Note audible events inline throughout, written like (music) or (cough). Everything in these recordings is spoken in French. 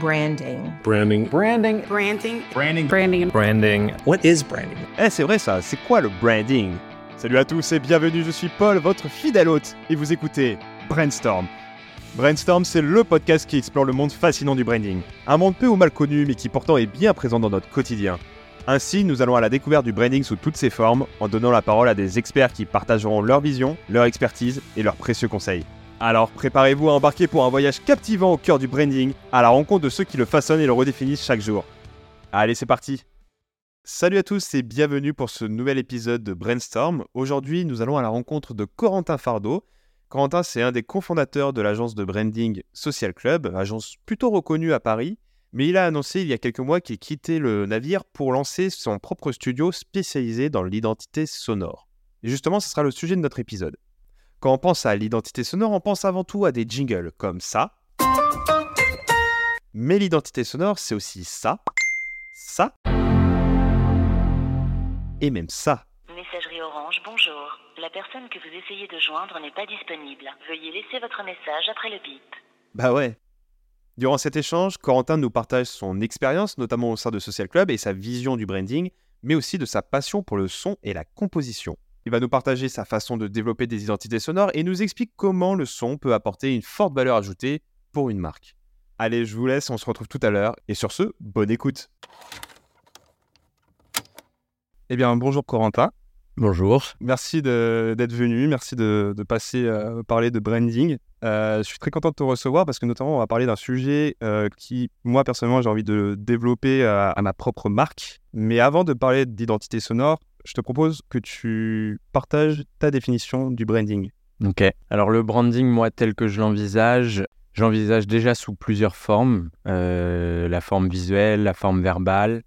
Branding. Branding. Branding. Branding. Branding. Branding. Branding. What is branding? Eh, c'est vrai ça, c'est quoi le branding? Salut à tous et bienvenue, je suis Paul, votre fidèle hôte, et vous écoutez Brainstorm. Brainstorm, c'est le podcast qui explore le monde fascinant du branding. Un monde peu ou mal connu, mais qui pourtant est bien présent dans notre quotidien. Ainsi, nous allons à la découverte du branding sous toutes ses formes, en donnant la parole à des experts qui partageront leur vision, leur expertise et leurs précieux conseils. Alors préparez-vous à embarquer pour un voyage captivant au cœur du branding, à la rencontre de ceux qui le façonnent et le redéfinissent chaque jour. Allez, c'est parti Salut à tous et bienvenue pour ce nouvel épisode de Brainstorm. Aujourd'hui, nous allons à la rencontre de Corentin Fardeau. Corentin, c'est un des cofondateurs de l'agence de branding Social Club, agence plutôt reconnue à Paris, mais il a annoncé il y a quelques mois qu'il quittait le navire pour lancer son propre studio spécialisé dans l'identité sonore. Et justement, ce sera le sujet de notre épisode. Quand on pense à l'identité sonore, on pense avant tout à des jingles comme ça. Mais l'identité sonore, c'est aussi ça, ça, et même ça. Messagerie Orange, bonjour. La personne que vous essayez de joindre n'est pas disponible. Veuillez laisser votre message après le bip. Bah ouais. Durant cet échange, Corentin nous partage son expérience, notamment au sein de Social Club, et sa vision du branding, mais aussi de sa passion pour le son et la composition. Il va nous partager sa façon de développer des identités sonores et nous explique comment le son peut apporter une forte valeur ajoutée pour une marque. Allez, je vous laisse, on se retrouve tout à l'heure, et sur ce, bonne écoute. Eh bien, bonjour Corentin. Bonjour. Merci d'être venu, merci de, de passer euh, parler de branding. Euh, je suis très content de te recevoir parce que notamment on va parler d'un sujet euh, qui, moi personnellement, j'ai envie de développer à ma propre marque. Mais avant de parler d'identité sonore, je te propose que tu partages ta définition du branding. Ok. Alors le branding, moi, tel que je l'envisage, j'envisage déjà sous plusieurs formes. Euh, la forme visuelle, la forme verbale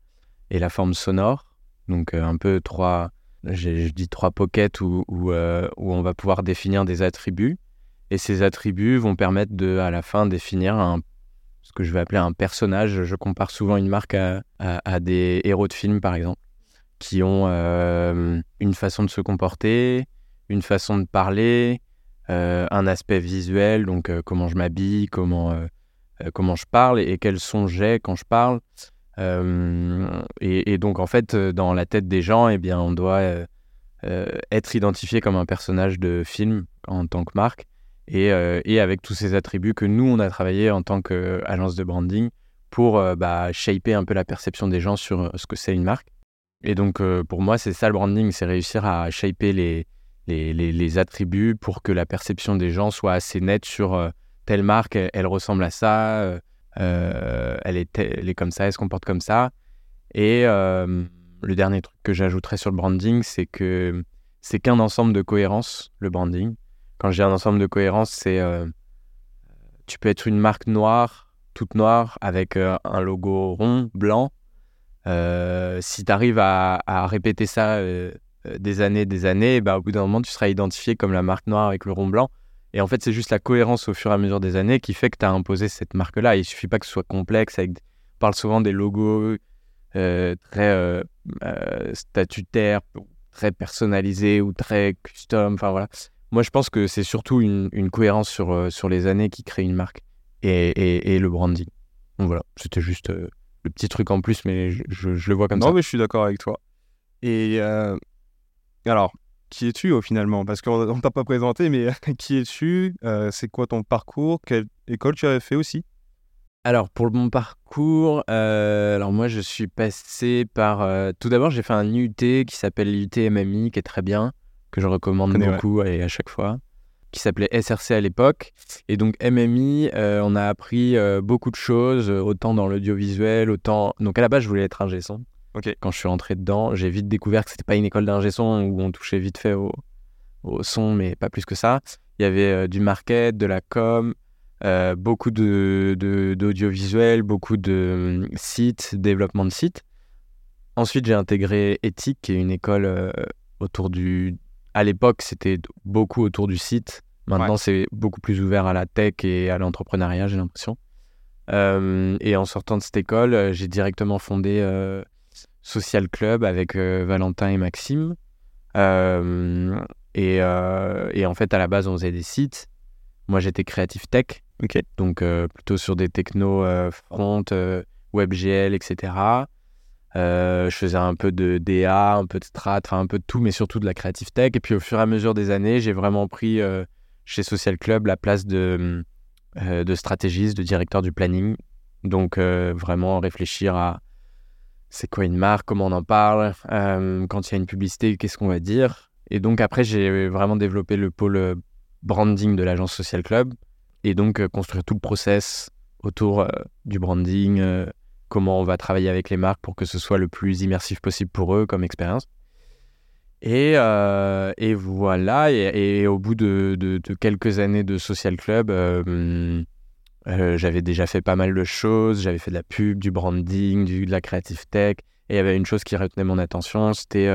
et la forme sonore. Donc euh, un peu trois, je dis trois pockets où, euh, où on va pouvoir définir des attributs. Et ces attributs vont permettre de, à la fin, définir un, ce que je vais appeler un personnage. Je compare souvent une marque à, à- à des héros de films, par exemple, qui ont euh, une façon de se comporter, une façon de parler, euh, un aspect visuel, donc euh, comment je m'habille, comment, comment je parle et, quels sons j'ai quand je parle. Et, et donc, en fait, dans la tête des gens, eh bien, on doit être identifié comme un personnage de film en tant que marque et, et avec tous ces attributs que nous, on a travaillé en tant qu'agence de branding pour bah, shaper un peu la perception des gens sur ce que c'est une marque. Et donc, euh, pour moi, c'est ça le branding, c'est réussir à shaper les, les, les- attributs pour que la perception des gens soit assez nette sur euh, telle marque, elle, ressemble à ça, euh, elle, est, elle est comme ça, elle se comporte comme ça. Et le dernier truc que j'ajouterais sur le branding, c'est que c'est qu'un ensemble de cohérence, le branding. Quand j'ai un ensemble de cohérence, c'est tu peux être une marque noire, toute noire, avec un logo rond, blanc. Euh, si tu arrives à, répéter ça euh, euh, des années, des années, bah, au bout d'un moment, tu seras identifié comme la marque noire avec le rond blanc. Et en fait, c'est juste la cohérence au fur et à mesure des années qui fait que tu as imposé cette marque-là. Il suffit pas que ce soit complexe. On parle souvent des logos très statutaires, très personnalisés ou très custom. Enfin voilà. Moi, je pense que c'est surtout une, cohérence sur, sur les années qui crée une marque et, et, et le branding. Donc voilà, c'était juste le petit truc en plus, mais je, je- je le vois comme non, ça. mais je suis d'accord avec toi. Et euh, alors, qui es-tu au finalement? Parce qu'on ne t'a pas présenté, mais (laughs) qui es-tu? Euh, C'est quoi ton parcours? Quelle école tu avais fait aussi? Alors, pour mon parcours, euh, alors moi, je suis passé par. euh, tout d'abord, j'ai fait un IUT qui s'appelle l'IUT MMI, qui est très bien, que je recommande connais, ouais. beaucoup et à chaque fois, qui s'appelait SRC à l'époque. Et donc, MMI, euh, on a appris euh, beaucoup de choses, euh, autant dans l'audiovisuel, autant. Donc, à la base, je voulais être ingé son. Quand je suis rentré dedans, j'ai vite découvert que c'était pas une école d'ingé son où on touchait vite fait au, au son, mais pas plus que ça. Il y avait euh, du market, de la com, beaucoup de, de- d'audiovisuel, beaucoup de hum, sites, développement de sites. Ensuite, j'ai intégré Ethic, qui est une école autour du. À l'époque, c'était beaucoup autour du site. Maintenant, c'est beaucoup plus ouvert à la tech et à l'entrepreneuriat, j'ai l'impression. Euh, et en sortant de cette école, euh, j'ai directement fondé euh, Social Club avec euh, Valentin et Maxime. Et, et en fait, à la base, on faisait des sites. Moi, j'étais créatif tech. Donc plutôt sur des technos front, WebGL, etc. Je faisais un peu de DA, un peu de strat, enfin un peu de tout, mais surtout de la creative tech. Et puis au fur et à mesure des années, j'ai vraiment pris chez Social Club la place de, euh, de stratégiste, de directeur du planning. Donc euh, vraiment réfléchir à c'est quoi une marque, comment on en parle, euh, quand il y a une publicité, qu'est-ce qu'on va dire. Et donc après, j'ai vraiment développé le pôle branding de l'agence Social Club et donc construire tout le process autour du branding, comment on va travailler avec les marques pour que ce soit le plus immersif possible pour eux comme expérience. Et, euh, et voilà, et, au bout de, quelques années de Social Club, euh, euh, j'avais déjà fait pas mal de choses, j'avais fait de la pub, du branding, de la creative tech, et il y avait une chose qui retenait mon attention, c'était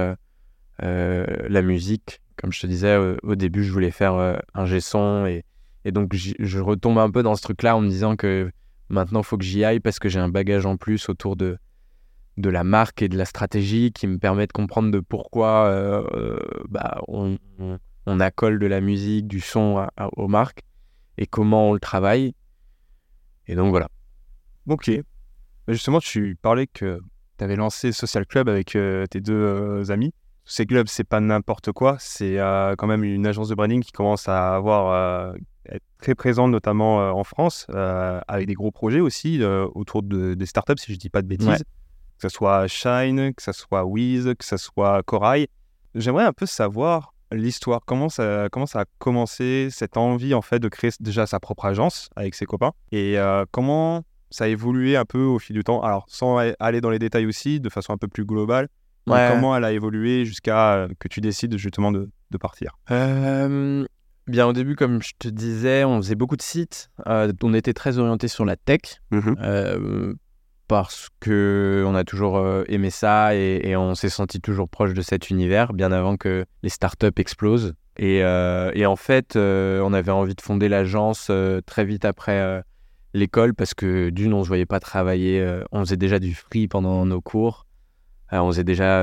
la musique. Comme je te disais, au, début, je voulais faire un G-son, et, et donc je retombe un peu dans ce truc-là en me disant que maintenant, il faut que j'y aille parce que j'ai un bagage en plus autour de, de la marque et de la stratégie qui me permet de comprendre de pourquoi euh, bah, on, accole de la musique, du son à- à- aux marques et comment on le travaille. Et donc voilà. Ok. Justement, tu parlais que tu avais lancé Social Club avec euh, tes deux euh, amis. Social Club, c'est pas n'importe quoi. C'est euh, quand même une agence de branding qui commence à avoir être très présente, notamment en France, avec des gros projets aussi autour de, des startups, si je dis pas de bêtises. Ouais. Que ce soit Shine, que ce soit Wiz, que ce soit Corail. J'aimerais un peu savoir l'histoire. Comment ça, comment ça a commencé, cette envie en fait de créer déjà sa propre agence avec ses copains? Et euh, comment ça a évolué un peu au fil du temps? Alors, sans aller dans les détails aussi, de façon un peu plus globale, Ouais. comment elle a évolué jusqu'à euh, que tu décides justement de, de partir? Euh, bien au début, comme je te disais, on faisait beaucoup de sites. Euh, on était très orienté sur la tech euh, parce que on a toujours euh, aimé ça et, on s'est senti toujours proche de cet univers bien avant que les startups explosent. Et, euh, en fait, euh, on avait envie de fonder l'agence très vite après l'école parce que d'une, on se voyait pas travailler. on faisait déjà du free pendant nos cours. On faisait déjà,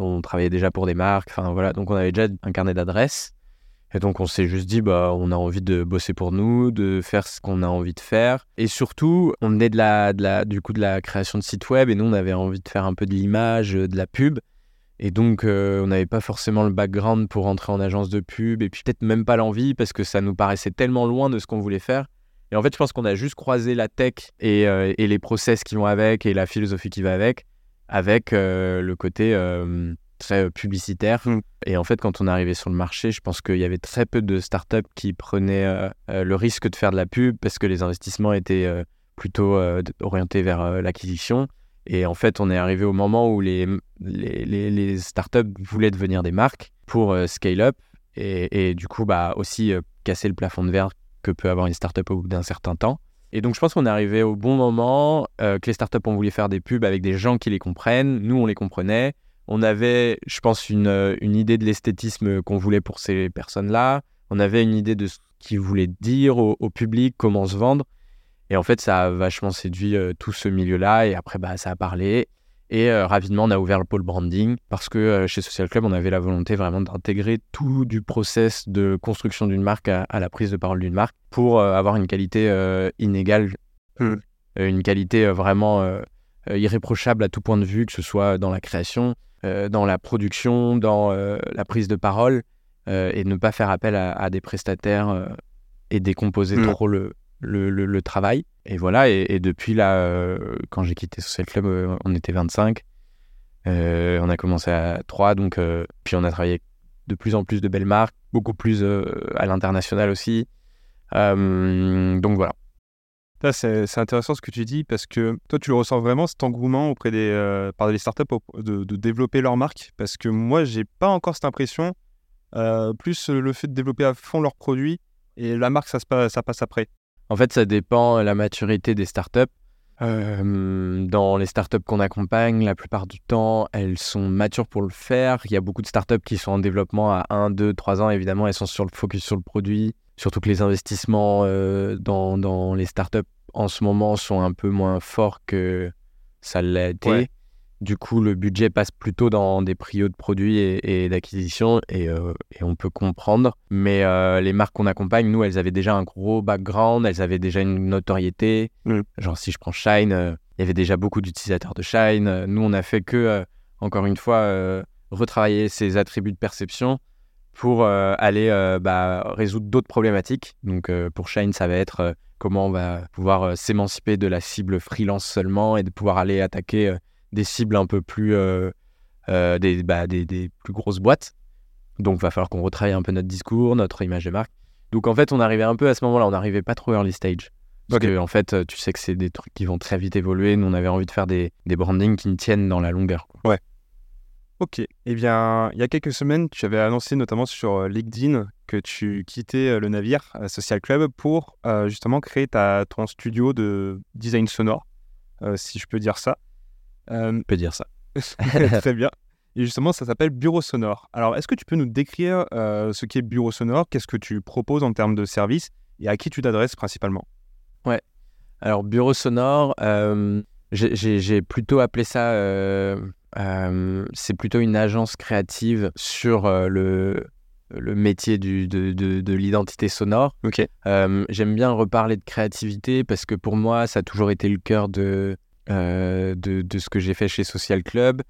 on travaillait déjà pour des marques. Voilà, donc on avait déjà un carnet d'adresses. Et donc on s'est juste dit, bah, on a envie de bosser pour nous, de faire ce qu'on a envie de faire. Et surtout, on venait de la, de la, du coup de la création de sites web et nous, on avait envie de faire un peu de l'image, euh, de la pub. Et donc, euh, on n'avait pas forcément le background pour entrer en agence de pub et puis peut-être même pas l'envie parce que ça nous paraissait tellement loin de ce qu'on voulait faire. Et en fait, je pense qu'on a juste croisé la tech et, euh, les process qui vont avec et la philosophie qui va avec, avec le côté très euh, publicitaire. Mm. Et en fait, quand on est arrivé sur le marché, je pense qu'il y avait très peu de startups qui prenaient euh, euh, le risque de faire de la pub parce que les investissements étaient euh, plutôt euh, orientés vers l'acquisition. Et en fait, on est arrivé au moment où les, les, les, les startups voulaient devenir des marques pour scale up et, et du coup, bah, aussi casser le plafond de verre que peut avoir une startup au bout d'un certain temps. Et donc, je pense qu'on est arrivé au bon moment, que les startups ont voulu faire des pubs avec des gens qui les comprennent. Nous, on les comprenait. On avait, je pense, une, euh, une idée de l'esthétisme qu'on voulait pour ces personnes-là. On avait une idée de ce qu'ils voulaient dire au, au public, comment se vendre. Et en fait, ça a vachement séduit euh, tout ce milieu-là. Et après, bah, ça a parlé. Et euh, rapidement, on a ouvert le pôle branding parce que euh, chez Social Club, on avait la volonté vraiment d'intégrer tout du process de construction d'une marque à, à la prise de parole d'une marque pour avoir une qualité inégale. Euh, une qualité vraiment irréprochable à tout point de vue, que ce soit dans la création, dans la production, dans euh, la prise de parole, euh, et ne pas faire appel à, à des prestataires euh, et décomposer trop le, le, le- le travail. Et voilà, et, et depuis là, euh, quand j'ai quitté Social Club, euh, on était 25. Euh, on a commencé à 3, donc, euh, puis on a travaillé de plus en plus de belles marques, beaucoup plus euh, à l'international aussi. Euh, donc voilà. Ça, c'est intéressant ce que tu dis parce que toi, tu le ressens vraiment cet engouement auprès des, euh, par les startups de, de développer leur marque? Parce que moi, j'ai pas encore cette impression. Euh, plus le fait de développer à fond leurs produits et la marque, ça, se passe, ça passe après. En fait, ça dépend de la maturité des startups. Euh, dans les startups qu'on accompagne, la plupart du temps, elles sont matures pour le faire. Il y a beaucoup de startups qui sont en développement à 1, 2, 3 ans. Évidemment, elles sont sur le focus sur le produit. Surtout que les investissements euh, dans, dans les startups en ce moment sont un peu moins forts que ça l'a été. Ouais. Du coup, le budget passe plutôt dans des prios de produits et, et d'acquisition et, euh, et on peut comprendre. Mais euh, les marques qu'on accompagne, nous, elles avaient déjà un gros background, elles avaient déjà une notoriété. Mm. Genre, si je prends Shine, euh, il y avait déjà beaucoup d'utilisateurs de Shine. Nous, on a fait que, encore une fois, retravailler ces attributs de perception pour euh, aller euh, bah, résoudre d'autres problématiques. Donc, euh, pour Shine, ça va être comment on va pouvoir s'émanciper de la cible freelance seulement et de pouvoir aller attaquer des cibles un peu plus des, bah, des, des plus grosses boîtes. Donc, va falloir qu'on retravaille un peu notre discours, notre image de marque. Donc, en fait, on arrivait un peu à ce moment-là, on n'arrivait pas trop early stage. Parce que, en fait, tu sais que c'est des trucs qui vont très vite évoluer. Nous, on avait envie de faire des, des brandings qui tiennent dans la longueur. quoi. Ok. Eh bien, il y a quelques semaines, tu avais annoncé notamment sur euh, LinkedIn que tu quittais euh, le navire euh, Social Club pour euh, justement créer ta, ton studio de design sonore, euh, si je peux dire ça. Euh, On peut dire ça. (laughs) très bien. Et justement, ça s'appelle Bureau Sonore. Alors, est-ce que tu peux nous décrire ce qu'est Bureau Sonore Qu'est-ce que tu proposes en termes de service et à qui tu t'adresses principalement? Alors, bureau sonore, j'ai plutôt appelé ça. Euh, c'est plutôt une agence créative sur euh, le, le métier du, de, de- de l'identité sonore. Euh, J'aime bien reparler de créativité parce que pour moi, ça a toujours été le cœur de, de, de ce que j'ai fait chez Social Club.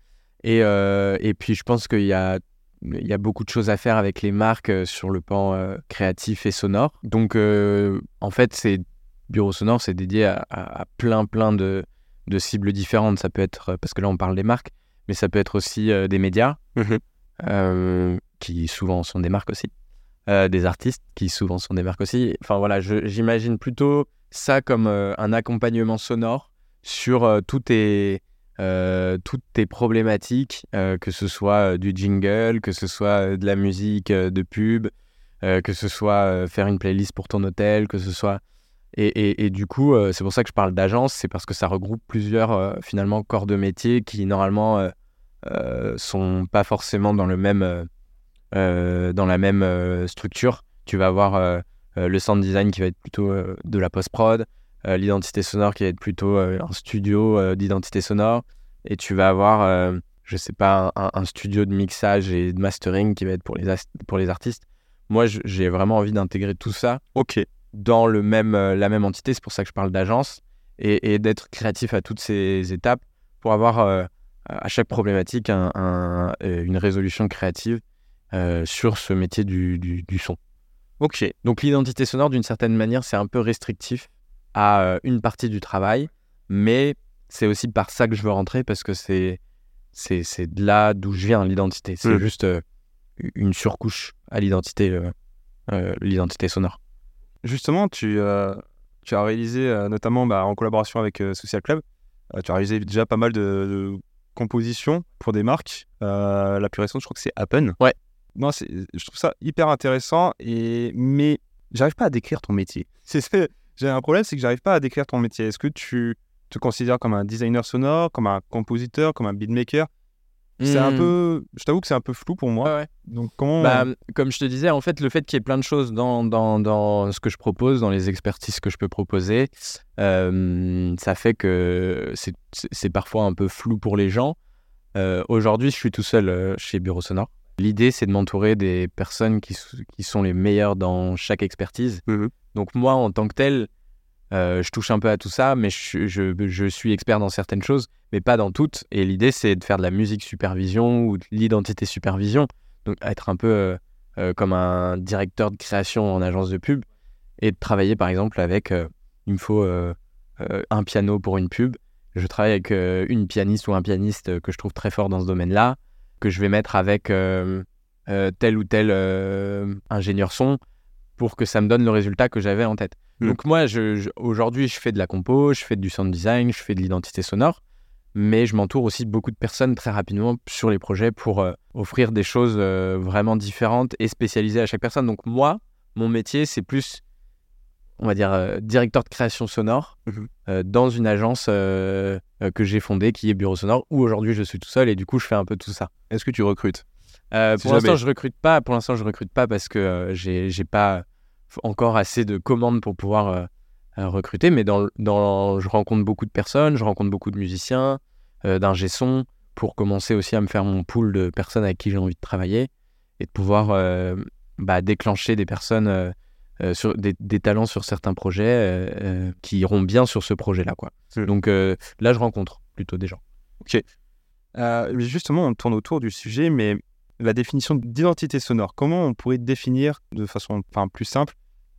Et, et puis, je pense qu'il y a, il y a beaucoup de choses à faire avec les marques sur le pan créatif et sonore. Donc, en fait, c'est Bureau Sonore, c'est dédié à, à- à plein, plein de, de cibles différentes. Ça peut être, parce que là, on parle des marques, mais ça peut être aussi euh, des médias, Mhm. euh, qui souvent sont des marques aussi, euh, des artistes, qui souvent sont des marques aussi. Enfin voilà, j'imagine plutôt ça comme un accompagnement sonore sur tous tes, euh, toutes tes problématiques, euh, que ce soit euh, du jingle, que ce soit de la musique de pub, que ce soit faire une playlist pour ton hôtel, que ce soit... Et, et- et du coup, c'est pour ça que je parle d'agence, c'est parce que ça regroupe plusieurs finalement corps de métier qui normalement sont pas forcément dans le même euh, euh, dans la même euh, structure. Tu vas avoir euh, euh, le sound design qui va être plutôt euh, de la post prod, euh, l'identité sonore qui va être plutôt euh, un studio euh, d'identité sonore, et tu vas avoir euh, je sais pas un, un studio de mixage et de mastering qui va être pour les pour les artistes. Moi, j'ai vraiment envie d'intégrer tout ça Ok. dans le même, euh, la même entité. C'est pour ça que je parle d'agence et, et d'être créatif à toutes ces étapes pour avoir euh, à chaque problématique un- un- euh, une résolution créative euh, sur ce métier du, du- du son. Ok. Donc l'identité sonore, d'une certaine manière, c'est un peu restrictif à euh, une partie du travail, mais c'est aussi par ça que je veux rentrer parce que c'est c'est c'est de là d'où je viens l'identité. C'est Mm. juste euh, une surcouche à l'identité euh, euh, l'identité sonore. Justement, tu, tu as réalisé, notamment bah, en collaboration avec Social Club, tu as réalisé déjà pas mal de, de compositions pour des marques. Euh, la plus récente, je crois que c'est Appen. Ouais. Non, je trouve ça hyper intéressant, et... mais j'arrive pas à décrire ton métier. (laughs) J'ai un problème, c'est que j'arrive pas à décrire ton métier. Est-ce que tu te considères comme un designer sonore, comme un compositeur, comme un beatmaker? C'est un Mm. peu... Je t'avoue que c'est un peu flou pour moi. Ouais. Donc comment... Bah, comme je te disais, en fait, le fait qu'il y ait plein de choses dans, dans, dans ce que je propose, dans les expertises que je peux proposer, euh, ça fait que c'est c'est parfois un peu flou pour les gens. Euh, Aujourd'hui, je suis tout seul euh, chez Bureau Sonore. L'idée, c'est de m'entourer des personnes qui, qui sont les meilleures dans chaque expertise. Mhm. Donc moi, en tant que tel, euh, je touche un peu à tout ça, mais je, suis expert dans certaines choses, mais pas dans toutes. Et l'idée, c'est de faire de la musique supervision ou de l'identité supervision. Donc être un peu euh, euh, comme un directeur de création en agence de pub et de travailler par exemple avec, il me faut un piano pour une pub. Je travaille avec une pianiste ou un pianiste que je trouve très fort dans ce domaine-là, que je vais mettre avec tel ou tel ingénieur son pour que ça me donne le résultat que j'avais en tête. Mm. Donc moi, je, je- aujourd'hui, je fais de la compo, je fais du sound design, je fais de l'identité sonore, mais je m'entoure aussi de beaucoup de personnes très rapidement sur les projets pour euh, offrir des choses euh, vraiment différentes et spécialisées à chaque personne. Donc moi, mon métier, c'est plus, on va dire, euh, directeur de création sonore Mhm. euh, dans une agence que j'ai fondée qui est Bureau Sonore, où aujourd'hui je suis tout seul et du coup je fais un peu tout ça. Est-ce que tu recrutes? Euh, pour l'instant, je recrute pas. Pour l'instant, je recrute pas parce que euh, j'ai pas encore assez de commandes pour pouvoir euh, euh, recruter. Mais dans, je rencontre beaucoup de personnes, je rencontre beaucoup de musiciens, euh, d'ingé son pour commencer aussi à me faire mon pool de personnes avec qui j'ai envie de travailler et de pouvoir bah, déclencher des personnes, euh, sur, des, des talents sur certains projets euh, euh, qui iront bien sur ce projet-là. quoi. Mm. Donc là, je rencontre plutôt des gens. Mais justement, on tourne autour du sujet, mais la définition d'identité sonore, comment on pourrait définir de façon enfin, plus simple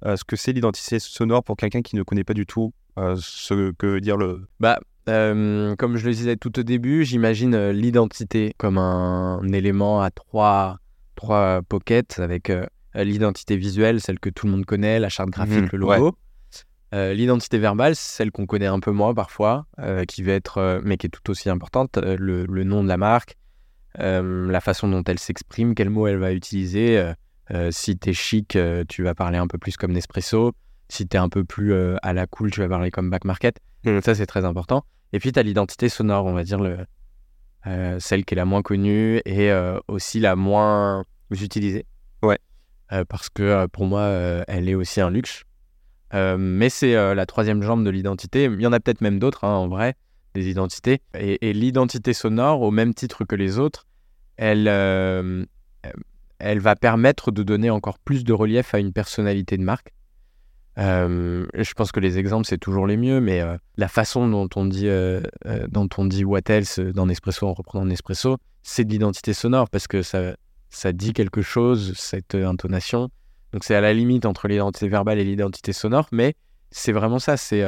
euh, ce que c'est l'identité sonore pour quelqu'un qui ne connaît pas du tout euh, ce que veut dire le... Bah, euh, comme je le disais tout au début, j'imagine l'identité comme un, élément à trois, trois pockets avec l'identité visuelle, celle que tout le monde connaît, la charte graphique, Mhm, le logo. Euh, l'identité verbale, c'est celle qu'on connaît un peu moins parfois, euh, qui va être, euh, mais qui est tout aussi importante, le, le nom de la marque, la façon dont elle s'exprime, quels mots elle va utiliser. euh, euh, si t'es chic, euh, tu vas parler un peu plus comme Nespresso. Si t'es un peu plus euh, à la cool, tu vas parler comme Back Market. Mhm. Ça, c'est très important. Et puis, tu as l'identité sonore, on va dire, le, euh, celle qui est la moins connue et euh, aussi la moins utilisée. Ouais. Euh, parce que euh, pour moi, euh, elle est aussi un luxe. Euh, mais c'est euh, la troisième jambe de l'identité. Il y en a peut-être même d'autres, hein, en vrai, des identités. Et, l'identité sonore, au même titre que les autres, elle, euh, elle va permettre de donner encore plus de relief à une personnalité de marque. Euh, je pense que les exemples, c'est toujours les mieux, mais euh, la façon dont on dit, dont on dit What else dans Nespresso en reprenant Nespresso, c'est de l'identité sonore parce que ça, ça dit quelque chose, cette intonation. Donc c'est à la limite entre l'identité verbale et l'identité sonore, mais c'est vraiment ça. C'est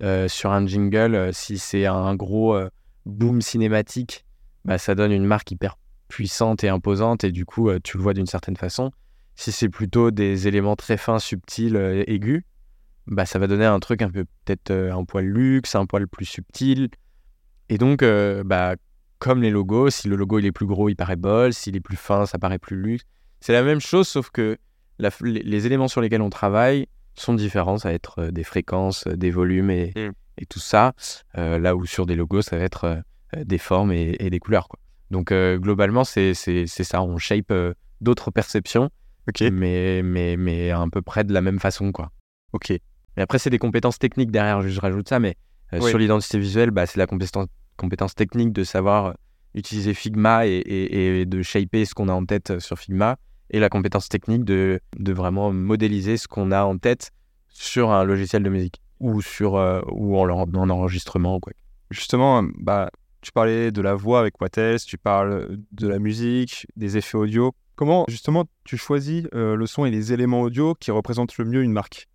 sur un jingle, euh, si c'est un gros euh, boom cinématique, bah, ça donne une marque hyper puissante et imposante et du coup, euh, tu le vois d'une certaine façon. Si c'est plutôt des éléments très fins, subtils, euh, aigus, bah, ça va donner un truc un peu peut-être euh, un poil luxe, un poil plus subtil. Et donc, euh, bah, comme les logos, si le logo il est plus gros, il paraît bol, s'il est plus fin, ça paraît plus luxe. C'est la même chose, sauf que les éléments sur lesquels on travaille sont différents. Ça va être euh, des fréquences, euh, des volumes et, Mm. et tout ça. Euh, là où sur des logos, ça va être des formes et, et des couleurs. Quoi. Donc, euh, globalement, c'est ça. On shape euh, d'autres perceptions, mais, mais, mais à peu près de la même façon. Quoi. ok. Mais après, c'est des compétences techniques derrière, je rajoute ça, mais Oui. sur l'identité visuelle, bah, c'est la compétence, compétence technique de savoir utiliser Figma et, et- et de shaper ce qu'on a en tête sur Figma, et la compétence technique de, de vraiment modéliser ce qu'on a en tête sur un logiciel de musique ou, sur, euh, ou en, en- en enregistrement. Quoi. Justement, bah, tu parlais de la voix avec Wattels, tu parles de la musique, des effets audio. Comment, justement, tu choisis euh, le son et les éléments audio qui représentent le mieux une marque?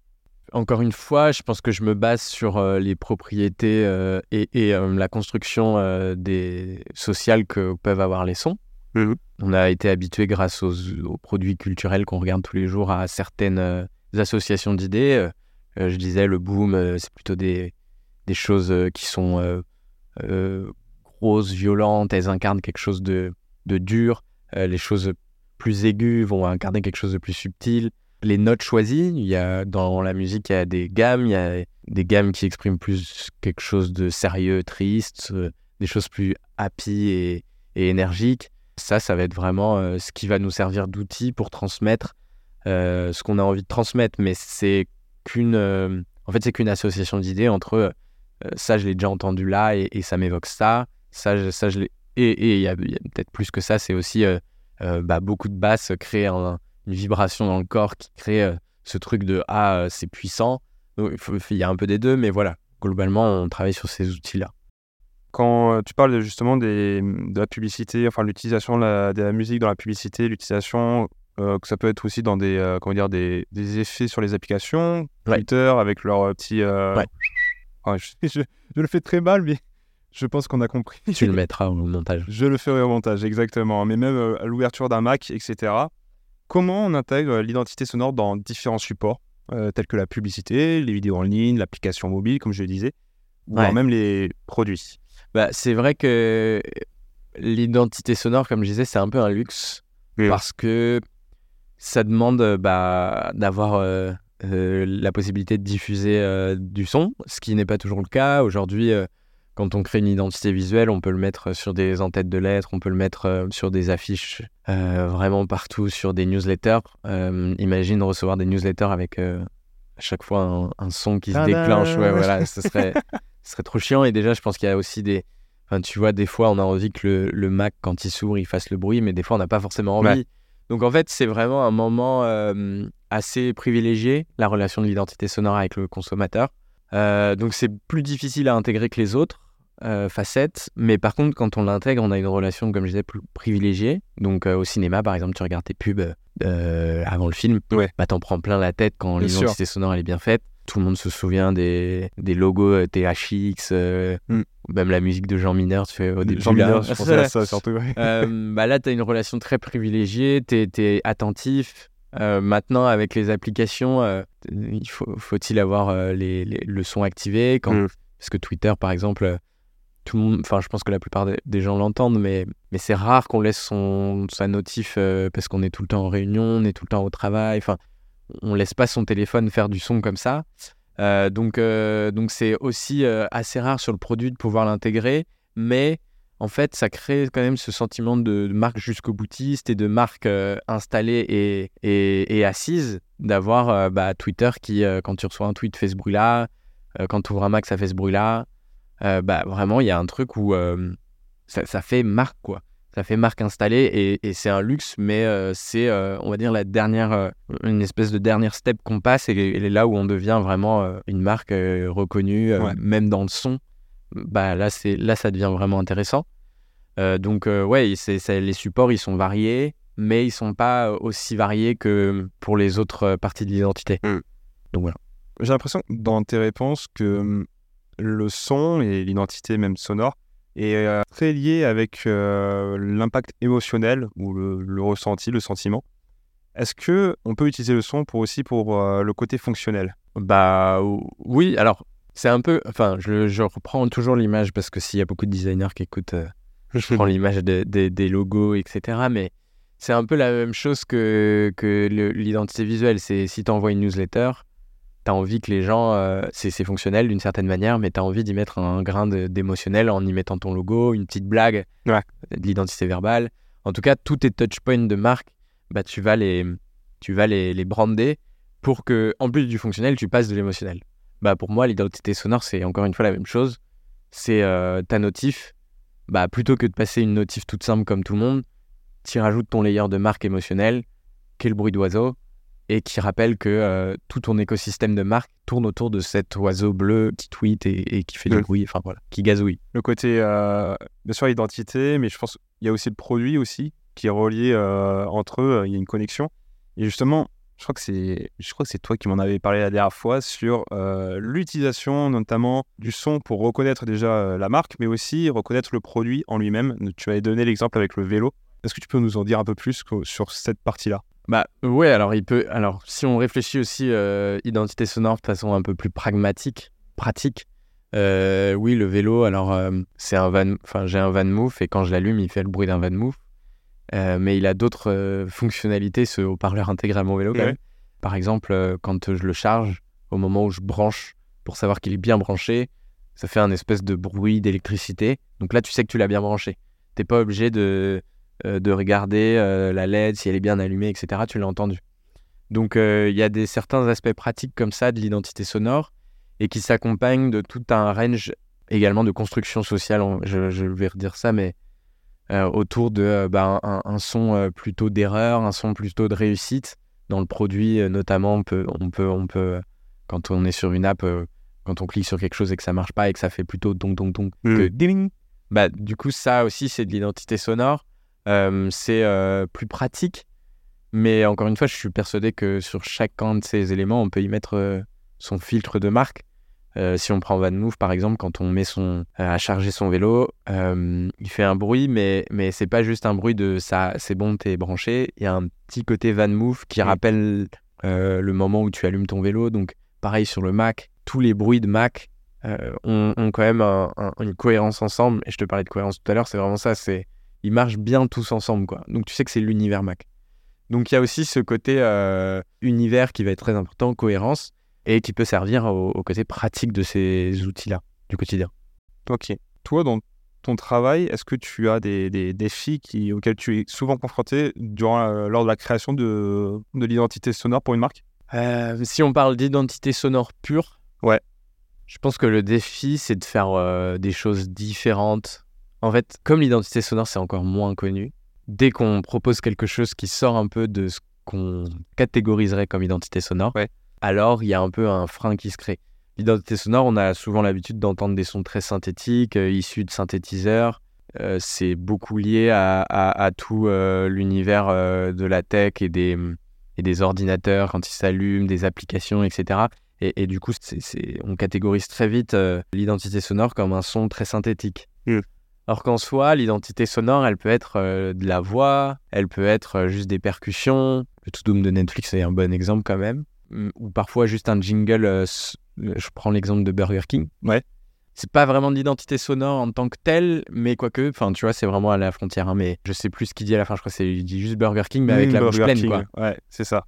Encore une fois, je pense que je me base sur euh, les propriétés euh, et, et, euh, la construction euh, des sociales que peuvent avoir les sons. Mhm. On a été habitué grâce aux, produits culturels qu'on regarde tous les jours à certaines euh, associations d'idées. Euh, euh, je disais, le boom, c'est plutôt des, choses qui sont grosses, violentes, elles incarnent quelque chose de, dur. Les choses plus aiguës vont incarner quelque chose de plus subtil les notes choisies. Il y a, dans la musique, il y a des gammes. Il y a des gammes qui expriment plus quelque chose de sérieux, triste, des choses plus happy et énergiques. Ça, ça va être vraiment euh, ce qui va nous servir d'outil pour transmettre euh, ce qu'on a envie de transmettre. Mais c'est qu'une, euh, en fait, c'est qu'une association d'idées entre ça, je l'ai déjà entendu là et, ça m'évoque ça. Ça, ça, je l'ai. Et il y a, peut-être plus que ça. C'est aussi bah, beaucoup de basses créent un, une vibration dans le corps qui crée ce truc de ah c'est puissant. Il y a un peu des deux, mais voilà. Globalement, on travaille sur ces outils-là. Quand euh, tu parles justement des, de la publicité, enfin l'utilisation de la, de la musique dans la publicité, l'utilisation euh, que ça peut être aussi dans des, euh, comment dire, des, des effets sur les applications, Ouais. Twitter avec leur petit... euh, Ouais. Ah, je, (laughs) je- je le fais très mal, mais je pense qu'on a compris. Tu le (laughs) mettras au montage. Je le ferai au montage, exactement. Mais même à l'ouverture d'un Mac, etc. Comment on intègre l'identité sonore dans différents supports, tels que la publicité, les vidéos en ligne, l'application mobile, comme je le disais, ou Ouais. même les produits? Bah, c'est vrai que l'identité sonore, comme je disais, c'est un peu un luxe parce que ça demande euh, bah, d'avoir euh, euh, la possibilité de diffuser euh, du son, ce qui n'est pas toujours le cas. Aujourd'hui, quand on crée une identité visuelle, on peut le mettre sur des entêtes de lettres, on peut le mettre sur des affiches vraiment partout, sur des newsletters. Imagine recevoir des newsletters avec à chaque fois un, un son qui se déclenche. Ouais, voilà, ce serait, (laughs) ce serait trop chiant. Et déjà, je pense qu'il y a aussi des, Enfin, tu vois, des fois, on a envie que le, le Mac, quand il s'ouvre, il fasse le bruit, mais des fois, on n'a pas forcément envie. Ouais. Donc, en fait, c'est vraiment un moment euh, assez privilégié, la relation de l'identité sonore avec le consommateur. Euh, donc, c'est plus difficile à intégrer que les autres euh, facettes. Mais par contre, quand on l'intègre, on a une relation, comme je disais, plus privilégiée. Donc, au cinéma, par exemple, tu regardes tes pubs avant le film. Ouais. Bah, t'en prends plein la tête quand l'identité sonore, elle est bien faite. Tout le monde se souvient des, des logos euh, THX, euh, Mm. même la musique de Jean Mineur, tu fais au début. Jean. Mineur, je (laughs) pensais à ça surtout. ouais. Euh, bah là, tu as une relation très privilégiée, tu es, attentif. Euh, maintenant, avec les applications, il faut, faut-il avoir les, les- le son activé quand, Mm. Parce que Twitter, par exemple, tout le monde, enfin, je pense que la plupart des, gens l'entendent, mais, mais c'est rare qu'on laisse son, sa notif parce qu'on est tout le temps en réunion, on est tout le temps au travail. Enfin, on laisse pas son téléphone faire du son comme ça. Euh, donc, euh, donc c'est aussi euh, assez rare sur le produit de pouvoir l'intégrer, mais en fait, ça crée quand même ce sentiment de, marque jusqu'au boutiste et de marque installée et, et, assise, d'avoir bah, Twitter qui, quand tu reçois un tweet, fait ce bruit-là, quand tu ouvres un Mac, ça fait ce bruit-là. Bah, vraiment, il y a un truc où ça, ça fait marque, quoi. Ça fait marque installée et, et c'est un luxe, mais euh, c'est, euh, on va dire, la dernière, euh, une espèce de dernière step qu'on passe et, et là où on devient vraiment une marque reconnue, Ouais. même dans le son. Bah là, c'est là, ça devient vraiment intéressant. Donc ouais, c'est, les supports, ils sont variés, mais ils sont pas aussi variés que pour les autres parties de l'identité. Mm. Donc voilà. J'ai l'impression dans tes réponses que hum, le son et l'identité même sonore est euh, très lié avec euh, l'impact émotionnel ou le, le ressenti, le sentiment. Est-ce que on peut utiliser le son pour aussi pour euh, le côté fonctionnel? Bah ou- oui, alors c'est un peu, enfin je, je reprends toujours l'image parce que s'il y a beaucoup de designers qui écoutent, je (laughs) prends l'image de- de- des logos, etc. Mais c'est un peu la même chose que, que l'identité visuelle. C'est si tu envoies une newsletter, tu as envie que les gens, euh, c'est fonctionnel d'une certaine manière, mais tu as envie d'y mettre un grain d'émotionnel en y mettant ton logo, une petite blague, Ouais. de l'identité verbale. En tout cas, tous tes touchpoints de marque, bah, tu vas les, tu vas les, les brander pour que, en plus du fonctionnel, tu passes de l'émotionnel. Bah, pour moi, l'identité sonore, c'est encore une fois la même chose. C'est euh, ta notif. Bah, plutôt que de passer une notif toute simple comme tout le monde, tu rajoutes ton layer de marque émotionnelle, qui est le bruit d'oiseau, et qui rappelle que euh, tout ton écosystème de marque tourne autour de cet oiseau bleu qui tweet et, et qui fait du Mm. bruit, enfin voilà, qui gazouille. Le côté, euh, bien sûr, l'identité, mais je pense qu'il y a aussi le produit aussi qui est relié euh, entre eux. Il y a une connexion. Et justement, je crois que c'est, je crois que c'est toi qui m'en avais parlé la dernière fois sur l'utilisation notamment du son pour reconnaître déjà la marque, mais aussi reconnaître le produit en lui-même. Tu avais donné l'exemple avec le vélo. Est-ce que tu peux nous en dire un peu plus sur cette partie-là? Bah ouais, alors il peut. Alors si on réfléchit aussi euh, identité sonore de façon un peu plus pragmatique, pratique. euh, oui, le vélo. Alors euh, c'est un van. Enfin, j'ai un van move et quand je l'allume, il fait le bruit d'un van move. Euh, mais il a d'autres fonctionnalités, ce haut-parleur intégré à mon vélo. Quand Ouais. même. Par exemple, quand je le charge, au moment où je branche, pour savoir qu'il est bien branché, ça fait un espèce de bruit d'électricité. Donc là, tu sais que tu l'as bien branché. T'es pas obligé de de regarder euh, la LED, si elle est bien allumée, etc. Tu l'as entendu. Donc euh, il y a des certains aspects pratiques comme ça de l'identité sonore et qui s'accompagnent de tout un range également de construction sociale. Je, je vais redire ça, mais euh, autour de euh, bah, un, un son euh, plutôt d'erreur, un son plutôt de réussite dans le produit, euh, notamment. On peut, on peut, on peut, euh, quand on est sur une app, euh, quand on clique sur quelque chose et que ça marche pas et que ça fait plutôt don don don Mm. que ding. Bah du coup ça aussi c'est de l'identité sonore. Euh, c'est euh, plus pratique, mais encore une fois, je suis persuadé que sur chacun de ces éléments, on peut y mettre euh, son filtre de marque. Euh, si on prend VanMoof par exemple, quand on met son euh, à charger son vélo, euh, il fait un bruit, mais mais c'est pas juste un bruit de ça, c'est bon, t'es branché. Il y a un petit côté VanMoof qui rappelle le moment où tu allumes ton vélo. Donc pareil sur le Mac, tous les bruits de Mac ont, ont quand même un- un- une cohérence ensemble. Et je te parlais de cohérence tout à l'heure, c'est vraiment ça. C'est ils marchent bien tous ensemble, quoi. Donc tu sais que c'est l'univers Mac. Donc il y a aussi ce côté euh, univers qui va être très important, cohérence, et qui peut servir au, au côté pratique de ces outils-là du quotidien. Ok. Toi, dans ton travail, est-ce que tu as des, des défis qui, auxquels tu es souvent confronté durant, euh, lors de la création de, de l'identité sonore pour une marque? Euh, si on parle d'identité sonore pure, Ouais. je pense que le défi, c'est de faire euh, des choses différentes En fait, comme l'identité sonore, c'est encore moins connu, dès qu'on propose quelque chose qui sort un peu de ce qu'on catégoriserait comme identité sonore, Ouais. alors il y a un peu un frein qui se crée. L'identité sonore, on a souvent l'habitude d'entendre des sons très synthétiques, euh, issus de synthétiseurs. Euh, c'est beaucoup lié à, à- à tout euh, l'univers de la tech et des, et des ordinateurs quand ils s'allument, des applications, etc. Et, et du coup, on catégorise très vite l'identité sonore comme un son très synthétique. Mm. Alors qu'en soi, l'identité sonore, elle peut être euh, de la voix, elle peut être euh, juste des percussions. Le To Doom de Netflix est un bon exemple quand même. Mm, Ou parfois juste un jingle. euh, je prends l'exemple de Burger King. Ouais. C'est pas vraiment de l'identité sonore en tant que telle, mais quoique, enfin, tu vois, c'est vraiment à la frontière. hein, mais je sais plus ce qu'il dit à la fin. Je crois que c'est il dit juste Burger King, mais avec Mmh, la bouche Burger pleine, King. quoi. Ouais, c'est ça.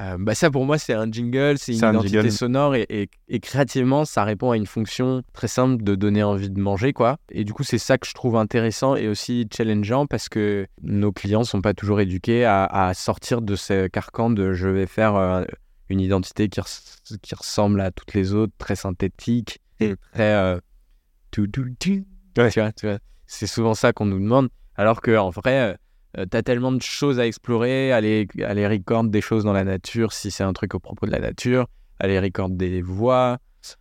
Euh, bah ça pour moi c'est un jingle, c'est une un identité jingle. sonore et, et- et créativement ça répond à une fonction très simple de donner envie de manger quoi. Et du coup c'est ça que je trouve intéressant et aussi challengeant parce que nos clients sont pas toujours éduqués à, à sortir de ce carcan de je vais faire euh, une identité qui, res- qui ressemble à toutes les autres, très synthétique, et très euh, tout, tout, tout. Ouais. Tu vois, tu vois. C'est souvent ça qu'on nous demande. Alors qu'en vrai, euh, t'as tellement de choses à explorer, aller, aller record des choses dans la nature si c'est un truc au propos de la nature, aller record des voix,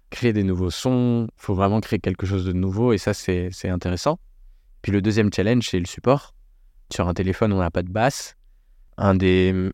créer des nouveaux sons. faut vraiment créer quelque chose de nouveau et ça, c'est c'est intéressant. Puis le deuxième challenge, c'est le support. Sur un téléphone, on n'a pas de basse. Un des,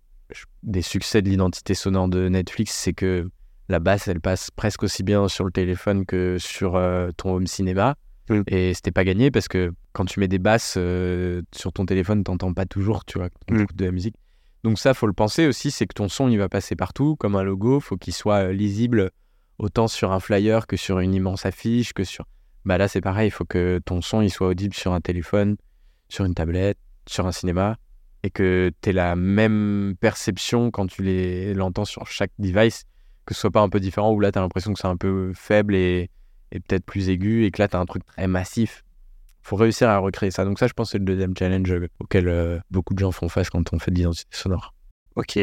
des succès de l'identité sonore de Netflix, c'est que la basse, elle passe presque aussi bien sur le téléphone que sur euh, ton home cinéma. Mm. Et c'était pas gagné parce que quand tu mets des basses euh, sur ton téléphone, t'entends pas toujours, tu vois, quand Mm. de la musique. Donc ça, faut le penser aussi, c'est que ton son, il va passer partout, comme un logo, faut qu'il soit euh, lisible autant sur un flyer que sur une immense affiche, que sur... Bah là, c'est pareil, il faut que ton son, il soit audible sur un téléphone, sur une tablette, sur un cinéma, et que tu aies la même perception quand tu l'entends sur chaque device, que ce soit pas un peu différent, où là, tu as l'impression que c'est un peu faible et, et peut-être plus aigu, et que là, tu as un truc très massif. faut réussir à recréer ça. Donc ça, je pense, c'est le deuxième challenge euh, auquel euh, beaucoup de gens font face quand on fait de l'identité sonore. Ok.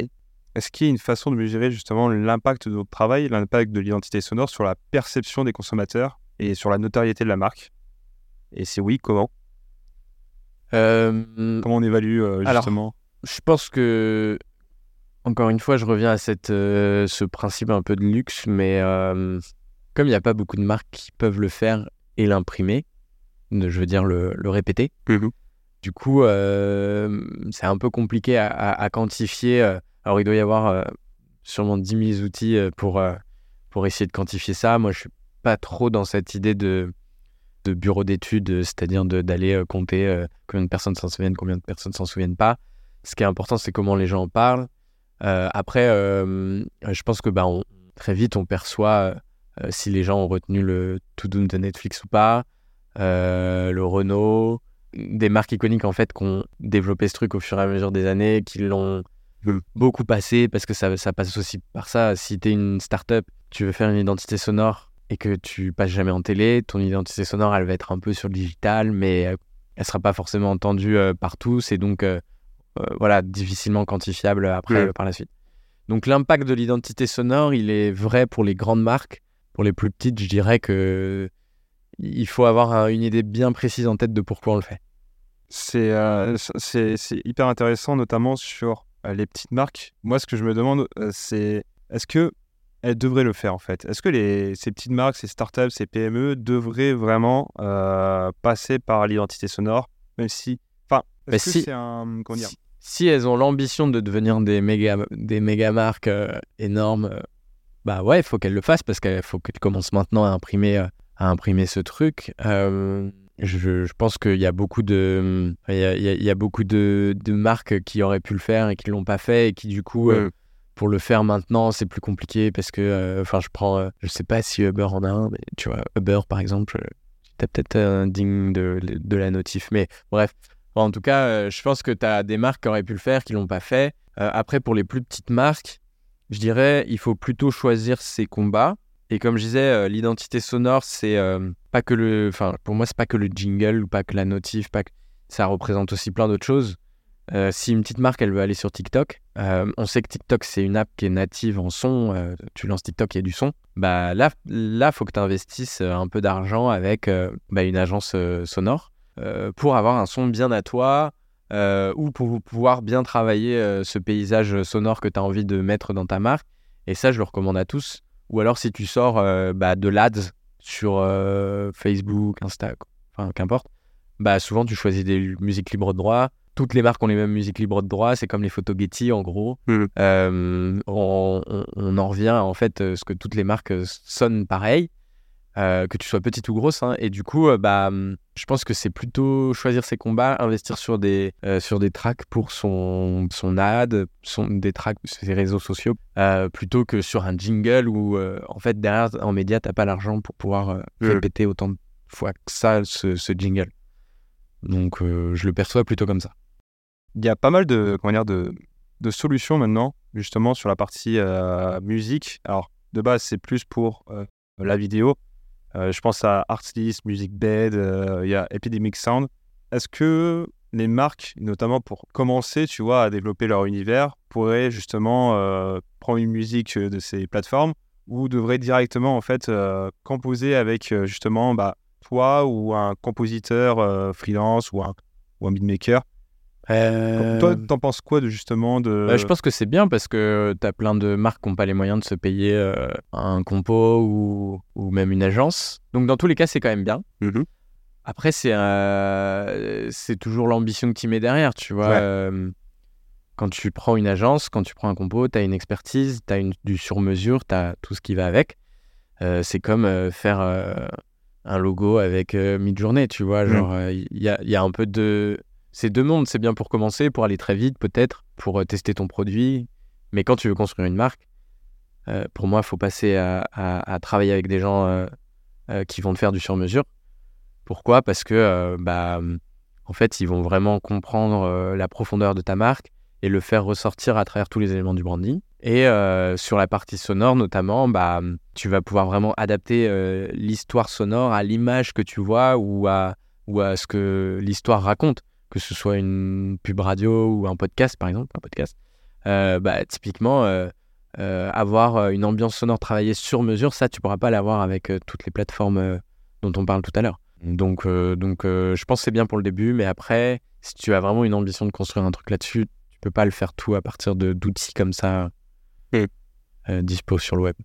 Est-ce qu'il y a une façon de mesurer justement l'impact de notre travail, l'impact de l'identité sonore sur la perception des consommateurs et sur la notoriété de la marque? Et c'est oui, comment? Euh, Comment on évalue euh, Alors, justement? je pense que, encore une fois, je reviens à cette, euh, ce principe un peu de luxe, mais euh, comme il n'y a pas beaucoup de marques qui peuvent le faire et l'imprimer, je veux dire le, le répéter, Mhm. du coup, euh, c'est un peu compliqué à, à- à quantifier. euh. Alors, il doit y avoir euh, sûrement 10 000 outils pour, euh, pour essayer de quantifier ça. Moi, je suis pas trop dans cette idée de, de bureau d'études, c'est-à-dire d'aller compter combien de personnes s'en souviennent, combien de personnes s'en souviennent pas. Ce qui est important, c'est comment les gens en parlent. Après, je pense que bah, on- très vite, on perçoit si les gens ont retenu le To Doom de Netflix ou pas, euh, le Renault, des marques iconiques en fait qui ont développé ce truc au fur et à mesure des années, qui l'ont Mm. beaucoup passé parce que ça, ça passe aussi par ça. Si tu es une start-up, tu veux faire une identité sonore et que tu passes jamais en télé, ton identité sonore, elle va être un peu sur le digital, mais euh, elle sera pas forcément entendue euh, par tous et donc euh, euh, voilà, difficilement quantifiable après Mm. euh, par la suite. Donc l'impact de l'identité sonore, il est vrai pour les grandes marques. Pour les plus petites, je dirais que il faut avoir un- une idée bien précise en tête de pourquoi on le fait. C'est euh, hyper intéressant, notamment sur euh, les petites marques. Moi, ce que je me demande, euh, c'est est-ce que elles devraient le faire en fait? Est-ce que les, ces petites marques, ces startups, ces PME devraient vraiment euh, passer par l'identité sonore, même si, enfin, si- un Si, si elles ont l'ambition de devenir des méga, des méga marques euh, énormes, bah ouais, il faut qu'elles le fassent parce qu'il faut qu'elles commencent maintenant à imprimer, euh, à imprimer ce truc. Euh, je, je pense qu'il y a beaucoup de, il y a, il y beaucoup de, de marques qui auraient pu le faire et qui l'ont pas fait et qui du coup, euh, Ouais. pour le faire maintenant, c'est plus compliqué parce que, euh, enfin, je prends, je sais pas si Uber en a un, mais tu vois, Uber par exemple, euh, t'as peut-être un digne de, de la notif, mais bref. En tout cas, je pense que tu as des marques qui auraient pu le faire, qui l'ont pas fait. Après, pour les plus petites marques, je dirais, il faut plutôt choisir ses combats. Et comme je disais, euh, l'identité sonore, c'est euh, pas que le, enfin, pour moi, c'est pas que le jingle ou pas que la notif, pas que ça représente aussi plein d'autres choses. Euh, si une petite marque, elle veut aller sur TikTok, on sait que TikTok, c'est une app qui est native en son. tu lances TikTok, il y a du son. Bah là, là, faut que tu investisses un peu d'argent avec bah, une agence sonore. pour avoir un son bien à toi euh, ou pour pouvoir bien travailler euh, ce paysage sonore que tu as envie de mettre dans ta marque. Et ça, je le recommande à tous. Ou alors, si tu sors euh, bah, de l'ADS sur Facebook, Insta, enfin qu'importe, bah, souvent tu choisis des musiques libres de droit. Toutes les marques ont les mêmes musiques libres de droit. C'est comme les photos Getty, en gros. Euh, on, on- on en revient en fait ce que toutes les marques sonnent pareil, euh, que tu sois petite ou grosse. hein. et du coup, euh, bah, hum, je pense que c'est plutôt choisir ses combats, investir sur des, euh, sur des tracks pour son, son ad, son, des tracks sur ses réseaux sociaux, plutôt que sur un jingle où en fait derrière en média, t'as pas l'argent pour pouvoir répéter autant de fois que ça ce, ce jingle. Donc je le perçois plutôt comme ça. Il y a pas mal de, comment dire, de, de solutions maintenant, justement, sur la partie musique. Alors, de base, c'est plus pour la vidéo. Euh, je pense à Artlist, Music Bed, euh, il y a Epidemic Sound. Est-ce que les marques, notamment pour commencer, tu vois, à développer leur univers, pourraient justement euh, prendre une musique de ces plateformes ou devraient directement, en fait, composer avec, justement, bah, toi ou un compositeur freelance ou un, ou un beatmaker toi, t'en penses quoi de justement de. Bah, je pense que c'est bien parce que tu as plein de marques qui n'ont pas les moyens de se payer euh, un compo ou, ou même une agence. Donc dans tous les cas, c'est quand même bien. Mhm. Après, c'est euh, c'est toujours l'ambition que tu mets derrière, tu vois. Ouais. Euh, quand tu prends une agence, quand tu prends un compo, tu as une expertise, tu as une, du sur-mesure, tu as tout ce qui va avec. Euh, c'est comme euh, faire euh, un logo avec euh, Midjourney, tu vois. Mm. Genre, euh, il y, a, il y a un peu de... C'est deux mondes, c'est bien pour commencer, pour aller très vite peut-être, pour euh, tester ton produit. Mais quand tu veux construire une marque, euh, pour moi, il faut passer à, travailler avec des gens euh, qui vont te faire du sur-mesure. Pourquoi? Parce que, bah, en fait, ils vont vraiment comprendre la profondeur de ta marque et le faire ressortir à travers tous les éléments du branding. Et sur la partie sonore, notamment, bah, tu vas pouvoir vraiment adapter l'histoire sonore à l'image que tu vois ou à ce que l'histoire raconte, que ce soit une pub radio ou un podcast, par exemple, un podcast. Euh, bah, typiquement, euh, euh, avoir une ambiance sonore travaillée sur mesure, ça, tu pourras pas l'avoir avec toutes les plateformes dont on parle tout à l'heure. Donc, donc je pense que c'est bien pour le début, mais après, si tu as vraiment une ambition de construire un truc là-dessus, tu peux pas le faire tout à partir d'outils comme ça Mm. dispo sur le web.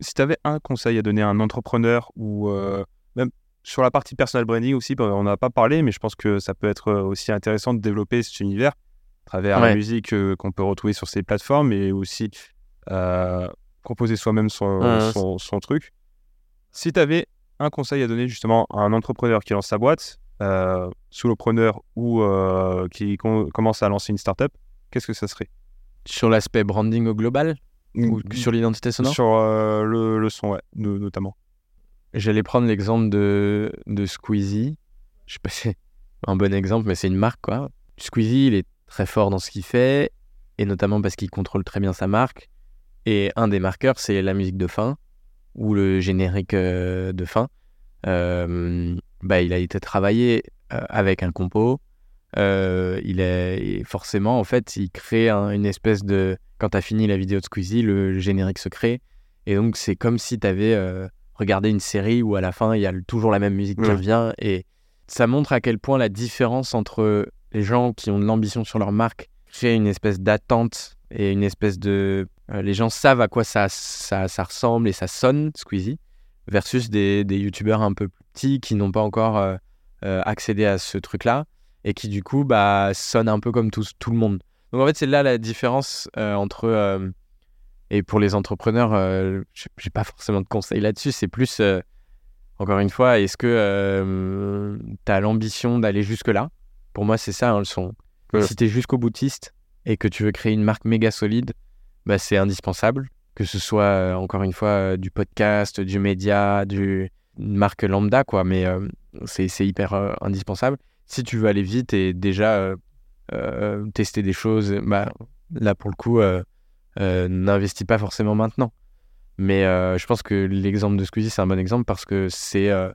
Si tu avais un conseil à donner à un entrepreneur ou même sur la partie personal branding aussi, bah, on n'en a pas parlé, mais je pense que ça peut être euh, aussi intéressant de développer cet univers à travers la musique euh, qu'on peut retrouver sur ces plateformes et aussi euh, composer soi-même son, Ouais, son, son truc. Si tu avais un conseil à donner justement à un entrepreneur qui lance sa boîte, euh, solopreneur ou euh, qui com- commence à lancer une startup, qu'est-ce que ça serait? Sur l'aspect branding au global? Ou sur l'identité sonore? Sur le, le son, ouais, no- notamment. J'allais prendre l'exemple de, de Squeezie. Je sais pas si c'est un bon exemple, mais c'est une marque, quoi. Squeezie, il est très fort dans ce qu'il fait, et notamment parce qu'il contrôle très bien sa marque. Et un des marqueurs, c'est la musique de fin, ou le générique euh, de fin. Euh, bah, il a été travaillé euh, avec un compo. Il est forcément, en fait, il crée un- une espèce de... Quand tu as fini la vidéo de Squeezie, le générique se crée. Et donc, c'est comme si tu avais regardé une série où à la fin, il y a toujours la même musique qui revient. Et ça montre à quel point la différence entre les gens qui ont de l'ambition sur leur marque crée une espèce d'attente et une espèce de... euh, les gens savent à quoi ça, ça, ça ressemble et ça sonne, Squeezie, versus des, des youtubeurs un peu plus petits qui n'ont pas encore euh, euh, accédé à ce truc-là et qui du coup bah, sonnent un peu comme tout, tout le monde. Donc en fait, c'est là la différence euh, entre... euh, et pour les entrepreneurs, euh, j'ai j'ai pas forcément de conseils là-dessus, c'est plus... euh, encore une fois, est-ce que tu as l'ambition d'aller jusque-là? Pour moi, c'est ça hein, le son. Ouais. Si tu es jusqu'au boutiste et que tu veux créer une marque méga solide, bah, c'est indispensable. Que ce soit, euh, encore une fois, euh, du podcast, du média, du, une marque lambda, quoi. Mais euh, c'est hyper euh, indispensable. Si tu veux aller vite et déjà euh, euh, tester des choses, bah, là, pour le coup, euh, euh, n'investis pas forcément maintenant. Mais euh, je pense que l'exemple de Squeezie, c'est un bon exemple parce que c'est, euh,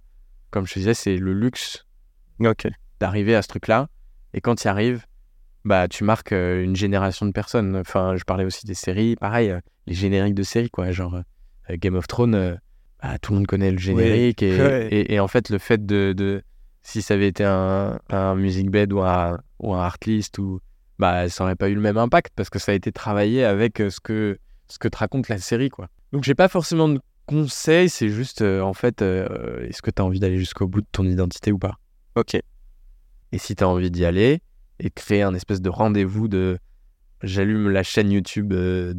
comme je te disais, c'est le luxe d'arriver à ce truc-là. Et quand tu y arrives, bah, tu marques euh, une génération de personnes. Enfin, je parlais aussi des séries, pareil, euh, les génériques de séries, quoi. Genre euh, Game of Thrones, euh, bah, tout le monde connaît le générique. et, (laughs) Ouais. et, et en fait, le fait de, de si ça avait été un, un Music Bed ou un, ou un Artlist, ou, bah, ça n'aurait pas eu le même impact parce que ça a été travaillé avec euh, ce que, ce que te raconte la série. Quoi. Donc, j'ai pas forcément de conseils, c'est juste, euh, en fait, euh, est-ce que tu as envie d'aller jusqu'au bout de ton identité ou pas? Ok. Et si tu as envie d'y aller et créer un espèce de rendez-vous de. J'allume la chaîne YouTube de,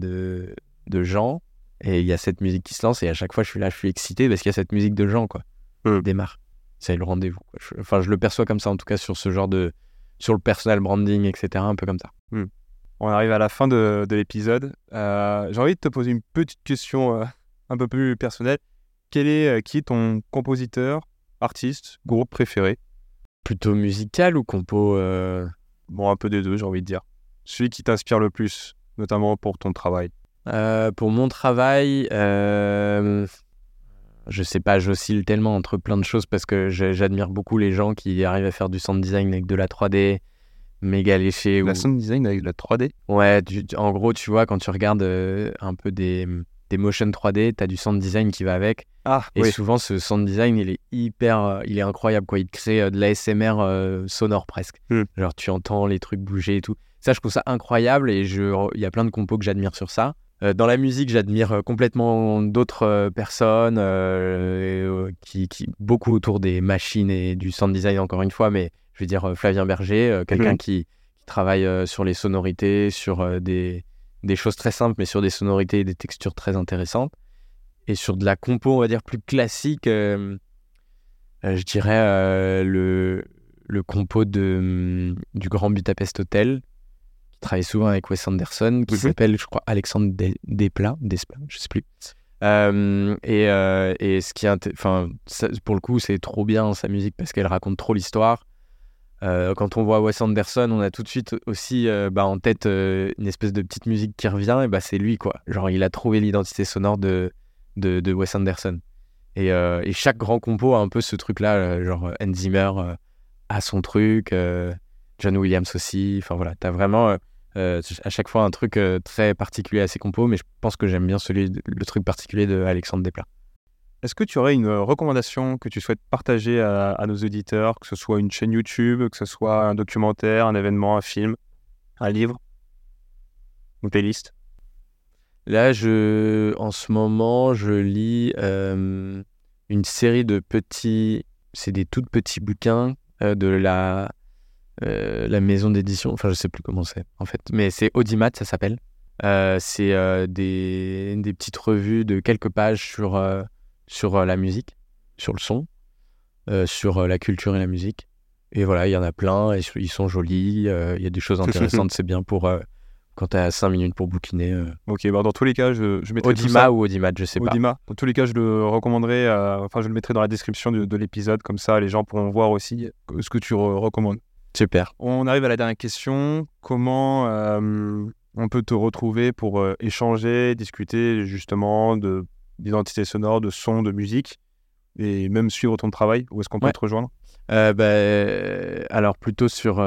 de gens et il y a cette musique qui se lance et à chaque fois je suis là, je suis excité parce qu'il y a cette musique de gens, quoi. Qui démarre. C'est le rendez-vous. Enfin, je le perçois comme ça en tout cas sur ce genre de. Sur le personal branding, etc. Un peu comme ça. On arrive à la fin de, de l'épisode. Euh, J'ai envie de te poser une petite question euh, un peu plus personnelle. Quel est, euh, qui est ton compositeur, artiste, groupe préféré? Plutôt musical ou compo Bon, un peu des deux, j'ai envie de dire. Celui qui t'inspire le plus, notamment pour ton travail. Euh, pour mon travail, euh, je sais pas, j'oscille tellement entre plein de choses parce que j'admire beaucoup les gens qui arrivent à faire du sound design avec de la 3D méga léché. La ou- sound design avec la 3D Ouais, tu- en gros, tu vois, quand tu regardes euh, un peu des, des motion 3D, tu as du sound design qui va avec. Ah, Et oui. souvent, ce sound design, il est hyper, euh, il est incroyable, quoi. Il crée euh, de l'ASMR euh, sonore presque. Hmm. Genre, tu entends les trucs bouger et tout. Ça, je trouve ça incroyable et il y a plein de compos que j'admire sur ça. Euh, dans la musique, j'admire euh, complètement d'autres euh, personnes euh, qui, qui, beaucoup autour des machines et du sound design, encore une fois, mais je veux dire Flavien Berger, quelqu'un Mhm. qui, qui travaille sur les sonorités, sur des, des choses très simples, mais sur des sonorités et des textures très intéressantes. Et sur de la compo, on va dire, plus classique, euh, je dirais euh, le, le compo de, hum, du Grand Budapest Hotel, travaille souvent avec Wes Anderson, qui s'appelle, je crois, Alexandre Des- Desplat, Desplat, je sais plus. Euh, et, euh, et ce qui est, enfin, pour le coup, c'est trop bien sa musique parce qu'elle raconte trop l'histoire. Euh, quand on voit Wes Anderson, on a tout de suite aussi bah, en tête une espèce de petite musique qui revient, et bah c'est lui quoi. Genre il a trouvé l'identité sonore de, de, de Wes Anderson. Et, et chaque grand compo a un peu ce truc-là, genre Hans Zimmer a son truc, John Williams aussi. Enfin voilà, t'as vraiment euh, à chaque fois un truc euh, très particulier à ses compos, mais je pense que j'aime bien celui, le truc particulier de Alexandre Desplat. Est-ce que tu aurais une euh, recommandation que tu souhaites partager à, à nos auditeurs, que ce soit une chaîne YouTube, que ce soit un documentaire, un événement, un film, un livre, une playlist Là, je, en ce moment, je lis euh, une série de petits, c'est des tout petits bouquins de la, euh, la maison d'édition. Enfin, je sais plus comment c'est en fait, mais c'est Audimat, ça s'appelle. Euh, c'est euh, des, des petites revues de quelques pages sur, sur la musique, sur le son, sur la culture et la musique. Et voilà, il y en a plein, et ils sont jolis, il y a des choses (laughs) intéressantes, c'est bien pour quand tu as 5 minutes pour bouquiner. Ok, bah dans tous les cas, je, je mettrai tout Audima ça. ou Audimat, je sais pas. Audima. Dans tous les cas, je le recommanderai, enfin, je le mettrai dans la description de, de l'épisode, comme ça, les gens pourront voir aussi ce que tu re- recommandes. Super. On arrive à la dernière question. Comment euh, on peut te retrouver pour euh, échanger, discuter justement de d'identité sonore, de son, de musique, et même suivre ton travail? Où est-ce qu'on peut Ouais. te rejoindre? Euh, bah, alors plutôt sur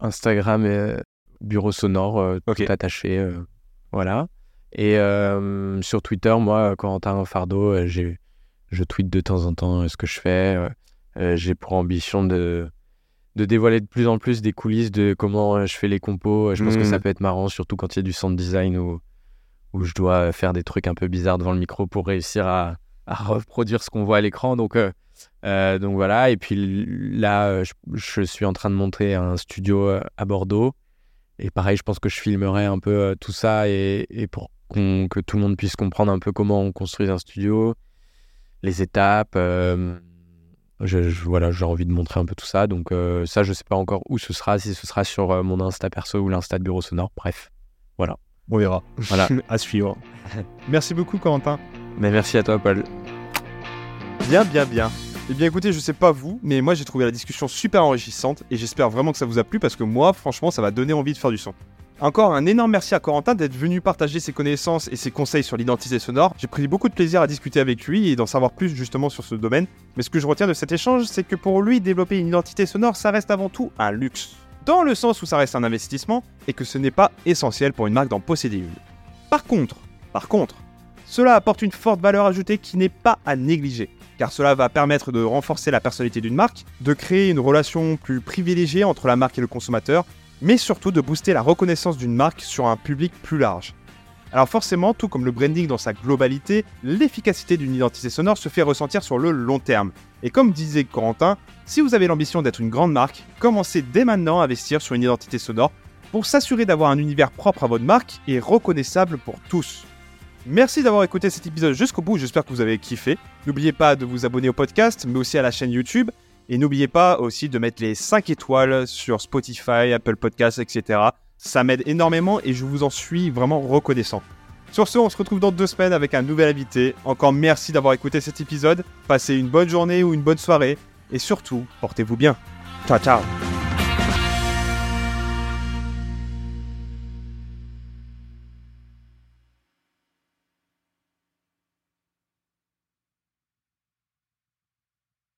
Instagram et Bureau Sonore, euh, Ok. tout attaché. voilà. Et euh, sur Twitter, moi, Corentin Fardeau, je tweete de temps en temps ce que je fais. euh, j'ai pour ambition de, de dévoiler de plus en plus des coulisses de comment euh, je fais les compos. Euh, Je pense que ça peut être marrant, surtout quand il y a du sound design où, où je dois faire des trucs un peu bizarres devant le micro pour réussir à, à reproduire ce qu'on voit à l'écran. Donc, euh, euh, donc voilà. Et puis là, euh, je, je suis en train de monter un studio euh, à Bordeaux. Et pareil, je pense que je filmerai un peu euh, tout ça et, et pour que tout le monde puisse comprendre un peu comment on construit un studio, les étapes. euh, je, je- voilà, j'ai envie de montrer un peu tout ça. Donc euh, ça, je sais pas encore où ce sera, si ce sera sur euh, mon Insta perso ou l'Insta de Bureau Sonore. Bref, On verra. voilà. (laughs) à suivre. Merci beaucoup, Corentin. Mais merci à toi, Paul. Bien, bien, bien. Eh bien écoutez, je sais pas vous, mais moi j'ai trouvé la discussion super enrichissante et j'espère vraiment que ça vous a plu parce que moi, franchement, ça m'a donné envie de faire du son. Encore un énorme merci à Corentin d'être venu partager ses connaissances et ses conseils sur l'identité sonore. J'ai pris beaucoup de plaisir à discuter avec lui et d'en savoir plus justement sur ce domaine. Mais ce que je retiens de cet échange, c'est que pour lui, développer une identité sonore, ça reste avant tout un luxe. Dans le sens où ça reste un investissement et que ce n'est pas essentiel pour une marque d'en posséder une. Par contre, par contre, cela apporte une forte valeur ajoutée qui n'est pas à négliger car cela va permettre de renforcer la personnalité d'une marque, de créer une relation plus privilégiée entre la marque et le consommateur, mais surtout de booster la reconnaissance d'une marque sur un public plus large. Alors forcément, tout comme le branding dans sa globalité, l'efficacité d'une identité sonore se fait ressentir sur le long terme. Et comme disait Corentin, si vous avez l'ambition d'être une grande marque, commencez dès maintenant à investir sur une identité sonore pour s'assurer d'avoir un univers propre à votre marque et reconnaissable pour tous. Merci d'avoir écouté cet épisode jusqu'au bout, j'espère que vous avez kiffé. N'oubliez pas de vous abonner au podcast, mais aussi à la chaîne YouTube. Et n'oubliez pas aussi de mettre les 5 étoiles sur Spotify, Apple Podcasts, etc. Ça m'aide énormément et je vous en suis vraiment reconnaissant. Sur ce, on se retrouve dans deux semaines avec un nouvel invité. Encore merci d'avoir écouté cet épisode. Passez une bonne journée ou une bonne soirée. Et surtout, portez-vous bien. Ciao ciao